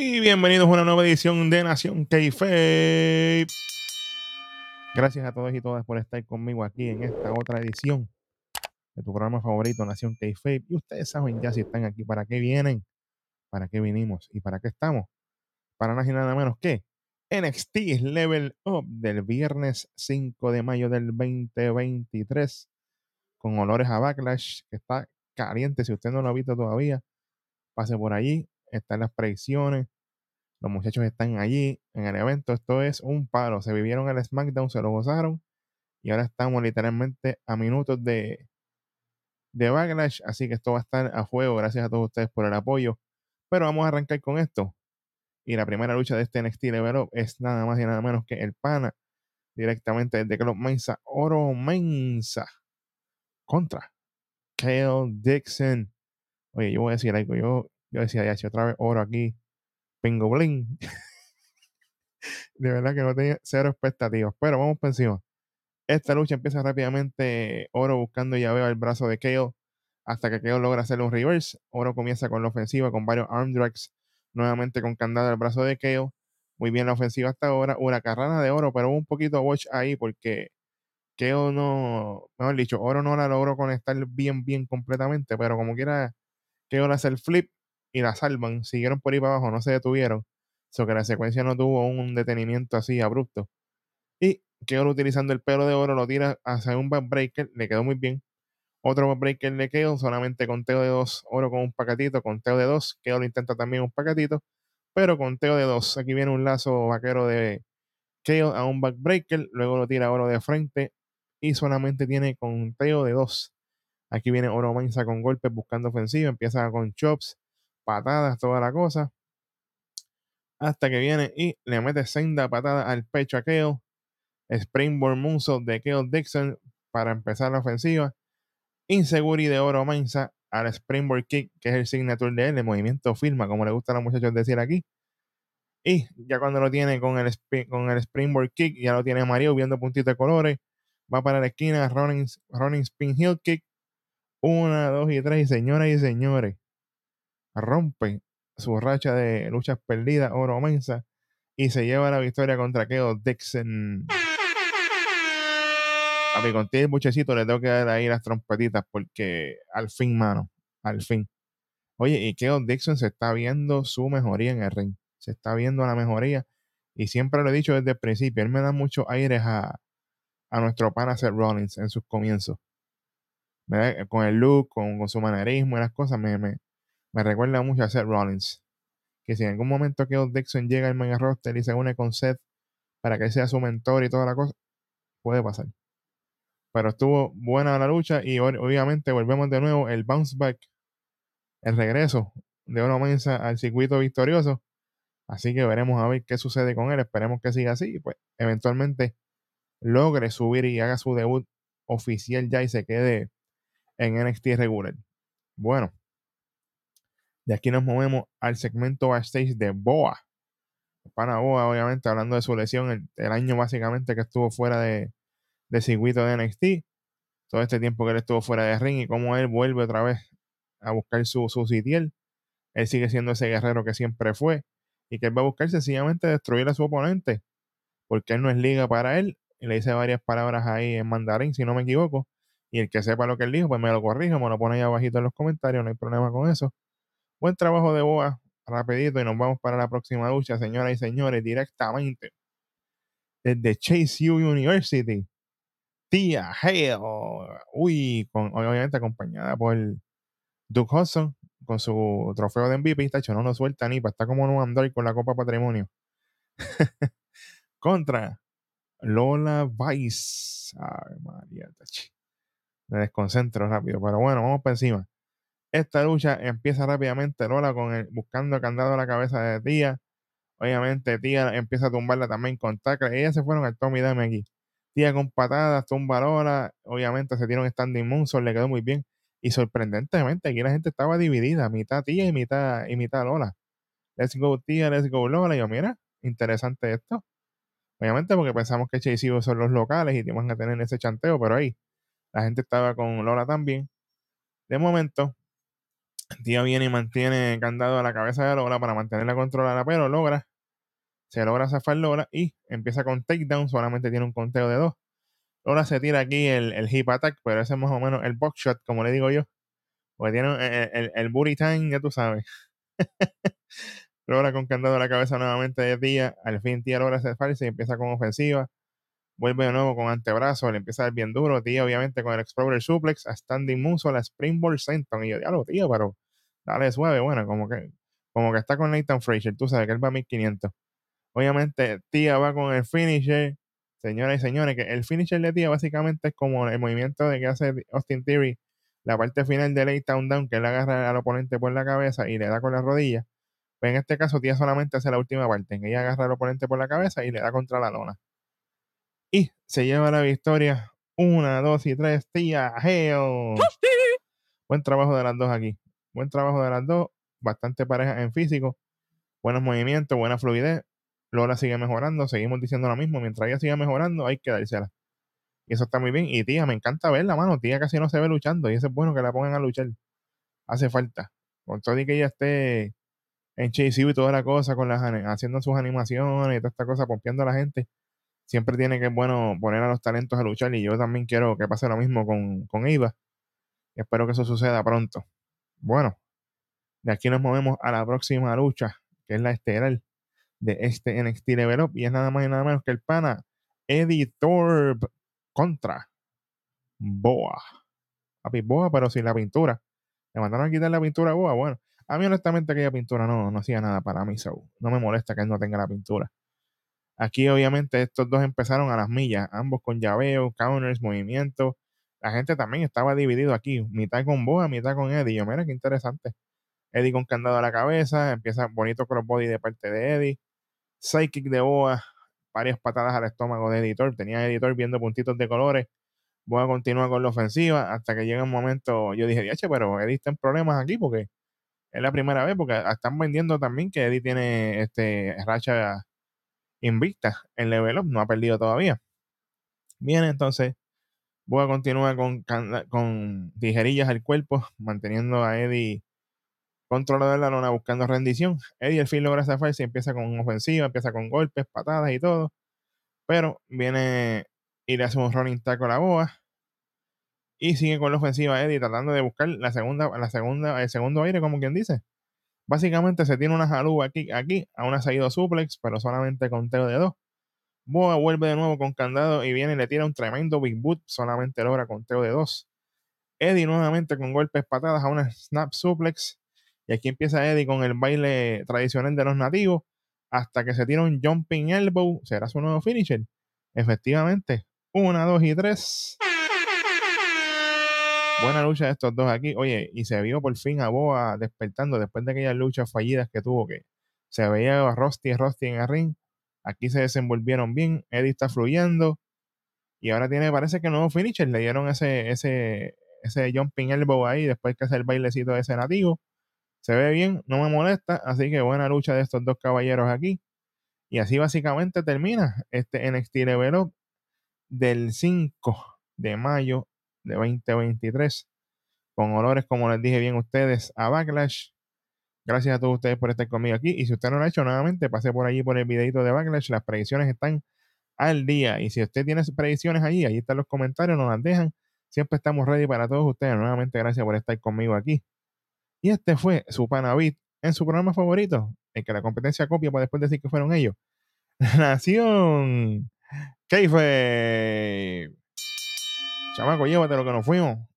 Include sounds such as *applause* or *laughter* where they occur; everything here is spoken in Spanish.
Y bienvenidos a una nueva edición de Nación k Gracias a todos y todas por estar conmigo aquí en esta otra edición de tu programa favorito, Nación k Y ustedes saben ya si están aquí, para qué vienen, para qué vinimos y para qué estamos. Para nada y nada menos que NXT Level Up del viernes 5 de mayo del 2023 con olores a Backlash, que está caliente. Si usted no lo ha visto todavía, pase por allí. Están las predicciones. Los muchachos están allí en el evento. Esto es un palo. Se vivieron el SmackDown, se lo gozaron. Y ahora estamos literalmente a minutos de, de Backlash. Así que esto va a estar a juego. Gracias a todos ustedes por el apoyo. Pero vamos a arrancar con esto. Y la primera lucha de este NXT Level Up es nada más y nada menos que el pana directamente desde Club Mensa, Oro Mensa contra Kale Dixon. Oye, yo voy a decir algo. Yo, yo decía, ya, otra vez oro aquí, pingo bling. *laughs* de verdad que no tenía cero expectativas. Pero vamos por encima. Esta lucha empieza rápidamente. Oro buscando ya veo el brazo de Kale hasta que Kale logra hacerle un reverse. Oro comienza con la ofensiva con varios arm drags. Nuevamente con candado al brazo de Kale. Muy bien la ofensiva hasta ahora. Una carrana de oro, pero un poquito watch ahí porque Keo no, mejor dicho, Oro no la logró conectar bien, bien completamente, pero como quiera, Keo le hace el flip y la salvan, siguieron por ahí para abajo, no se detuvieron, so que la secuencia no tuvo un detenimiento así abrupto. Y Keo utilizando el pelo de oro lo tira hacia un backbreaker, le quedó muy bien. Otro backbreaker de Keo, solamente conteo de dos, oro con un paquetito, conteo de dos, Keo lo intenta también un paquetito, pero conteo de dos. Aquí viene un lazo vaquero de Keo a un backbreaker, luego lo tira oro de frente, y solamente tiene conteo de dos. Aquí viene Oro Mensa con golpes buscando ofensiva, empieza con chops, patadas, toda la cosa. Hasta que viene y le mete senda patada al pecho a Keo. Springboard Moonsault de Keo Dixon para empezar la ofensiva. Inseguri de Oro Mensa al Springboard Kick, que es el signature de él, el movimiento firma, como le gusta a los muchachos decir aquí. Y ya cuando lo tiene con el, con el Springboard Kick, ya lo tiene Mario viendo puntitos de colores va para la esquina, running, running spin heel kick. Una, dos y tres. Señoras y señores, rompe su racha de luchas perdidas, oro mensa, y se lleva la victoria contra Keo Dixon. A mi *laughs* contigo el buchecito le tengo que dar ahí las trompetitas porque al fin, mano, al fin. Oye, y Keo Dixon se está viendo su mejoría en el ring. Se está viendo la mejoría. Y siempre lo he dicho desde el principio. Él me da muchos aires a, a nuestro pana Seth Rollins en sus comienzos. Con el look, con, su manerismo y las cosas, me, me, recuerda mucho a Seth Rollins. Que si en algún momento que Dixon llega al mega roster y se une con Seth para que sea su mentor y toda la cosa, puede pasar. Pero estuvo buena la lucha y obviamente volvemos de nuevo el bounce back, el regreso de Oro Mensa al circuito victorioso. Así que veremos a ver qué sucede con él. Esperemos que siga así. Pues eventualmente logre subir y haga su debut oficial ya y se quede en NXT regular. Bueno, de aquí nos movemos al segmento backstage de Boa. Para Boa, obviamente, hablando de su lesión, el, año básicamente que estuvo fuera de, de circuito de NXT, todo este tiempo que él estuvo fuera de ring y cómo él vuelve otra vez a buscar su, su sitiel. Él sigue siendo ese guerrero que siempre fue y que él va a buscar sencillamente destruir a su oponente, porque él no es liga para él y le hice varias palabras ahí en mandarín, si no me equivoco. Y el que sepa lo que él dijo, pues me lo corrige, me lo pone ahí abajito en los comentarios, no hay problema con eso. Buen trabajo de Boa, rapidito, y nos vamos para la próxima lucha, señoras y señores, directamente desde Chase U University. Tía Hale, uy, obviamente acompañada por Duke Hudson con su trofeo de MVP, está hecho, no lo suelta ni, está como un Android con la Copa Patrimonio. *laughs* Contra Lola Vice. Ay, María, me desconcentro rápido. Pero bueno, vamos para encima. Esta lucha empieza rápidamente. Lola con el, buscando el candado a la cabeza de Tía. Obviamente, Tía empieza a tumbarla también con tackle. Ellas se fueron al Tommy Dame aquí. Tía con patadas, tumba Lola. Obviamente se un standing moonsault, le quedó muy bien. Y sorprendentemente, aquí la gente estaba dividida, mitad Tía y mitad, y mitad Lola. Let's go Tía, let's go Lola. Y yo, mira, interesante esto. Obviamente porque pensamos que Chase son los locales y iban a tener ese chanteo, pero ahí la gente estaba con Lola también. De momento, Tía viene y mantiene candado a la cabeza de Lola para mantenerla controlada, pero logra, se logra zafar Lola y empieza con takedown, solamente tiene un conteo de dos. Lola se tira aquí el, hip attack, pero ese es más o menos el box shot, como le digo yo. Porque tiene el, el, booty time, ya tú sabes. *laughs* logra con candado a la cabeza nuevamente de Tía. Al fin Tía logra zafarse y empieza con ofensiva vuelve de nuevo con antebrazo, le empieza a dar bien duro, tío, obviamente con el Explorer Suplex, a Standing Muso, la Springboard Senton, y yo, diablo, tío, pero dale suave, bueno, como que, como que está con Nathan Fraser, tú sabes que él va a 1500. Obviamente, tía va con el finisher, señoras y señores, que el finisher de tía básicamente es como el movimiento de que hace Austin Theory, la parte final de Late Down Down, que él agarra al oponente por la cabeza y le da con la rodilla. Pues en este caso, tía solamente hace la última parte, en que ella agarra al oponente por la cabeza y le da contra la lona y se lleva la victoria. Una, dos y tres, tía, hell. Buen trabajo de las dos aquí. Buen trabajo de las dos. Bastante pareja en físico. Buenos movimientos, buena fluidez. Lola sigue mejorando. Seguimos diciendo lo mismo. Mientras ella siga mejorando, hay que dársela. Y eso está muy bien. Y tía, me encanta verla, mano. Tía casi no se ve luchando. Y eso es bueno que la pongan a luchar. Hace falta. Con todo y que ella esté en Chase y toda la cosa, con las haciendo sus animaciones y toda esta cosa, pompeando a la gente siempre tiene que, bueno, poner a los talentos a luchar y yo también quiero que pase lo mismo con, Iva. Espero que eso suceda pronto. Bueno, de aquí nos movemos a la próxima lucha, que es la estelar de este NXT Level Up y es nada más y nada menos que el pana Eddie Thorpe contra Boa. Papi, Boa, pero sin la pintura. Le mandaron a quitar la pintura a Boa. Bueno, a mí honestamente aquella pintura no, no hacía nada para mí, so no me molesta que él no tenga la pintura. Aquí obviamente estos dos empezaron a las millas, ambos con llaveo, counters, movimientos. La gente también estaba dividido aquí, mitad con Boa, mitad con Eddie. Yo, mira qué interesante. Eddie con candado a la cabeza, empieza bonito crossbody de parte de Eddie. Psychic de Boa, varias patadas al estómago de Editor. Tenía Editor viendo puntitos de colores. Boa continúa con la ofensiva hasta que llega un momento, yo dije, diache, pero Eddie está en problemas aquí porque es la primera vez, porque están vendiendo también que Eddie tiene este racha invicta en level up, no ha perdido todavía. Bien, entonces voy a continuar con, con tijerillas al cuerpo, *laughs* manteniendo a Eddie controlado de la lona, buscando rendición. Eddie al fin logra zafarse y empieza con ofensiva, empieza con golpes, patadas y todo. Pero viene y le hace un running tackle a la boa. Y sigue con la ofensiva Eddie tratando de buscar la segunda, la segunda, el segundo aire, como quien dice. Básicamente se tiene una jalú aquí, aquí, a una salida suplex, pero solamente conteo de dos. Boa vuelve de nuevo con candado y viene y le tira un tremendo big boot, solamente logra conteo de dos. Eddie nuevamente con golpes patadas a una snap suplex. Y aquí empieza Eddie con el baile tradicional de los nativos hasta que se tira un jumping elbow. ¿Será su nuevo finisher? Efectivamente. Una, dos y tres. Buena lucha de estos dos aquí. Oye, y se vio por fin a Boa despertando después de aquellas luchas fallidas que tuvo, que se veía a Rusty y Rusty en el ring. Aquí se desenvolvieron bien. Eddie está fluyendo. Y ahora tiene, parece que nuevo finisher. Le dieron ese, ese, ese jumping elbow ahí después que hace el bailecito de ese nativo. Se ve bien, no me molesta. Así que buena lucha de estos dos caballeros aquí. Y así básicamente termina este NXT Level del 5 de mayo de 2023 con olores, como les dije bien ustedes, a Backlash. Gracias a todos ustedes por estar conmigo aquí. Y si usted no lo ha hecho nuevamente, pase por allí por el videito de Backlash. Las predicciones están al día. Y si usted tiene predicciones allí, ahí están los comentarios, nos las dejan. Siempre estamos ready para todos ustedes. Nuevamente, gracias por estar conmigo aquí. Y este fue su Panavit en su programa favorito, el que la competencia copia para después decir que fueron ellos. *laughs* Nación fue Chamaco, llévate lo que nos fuimos.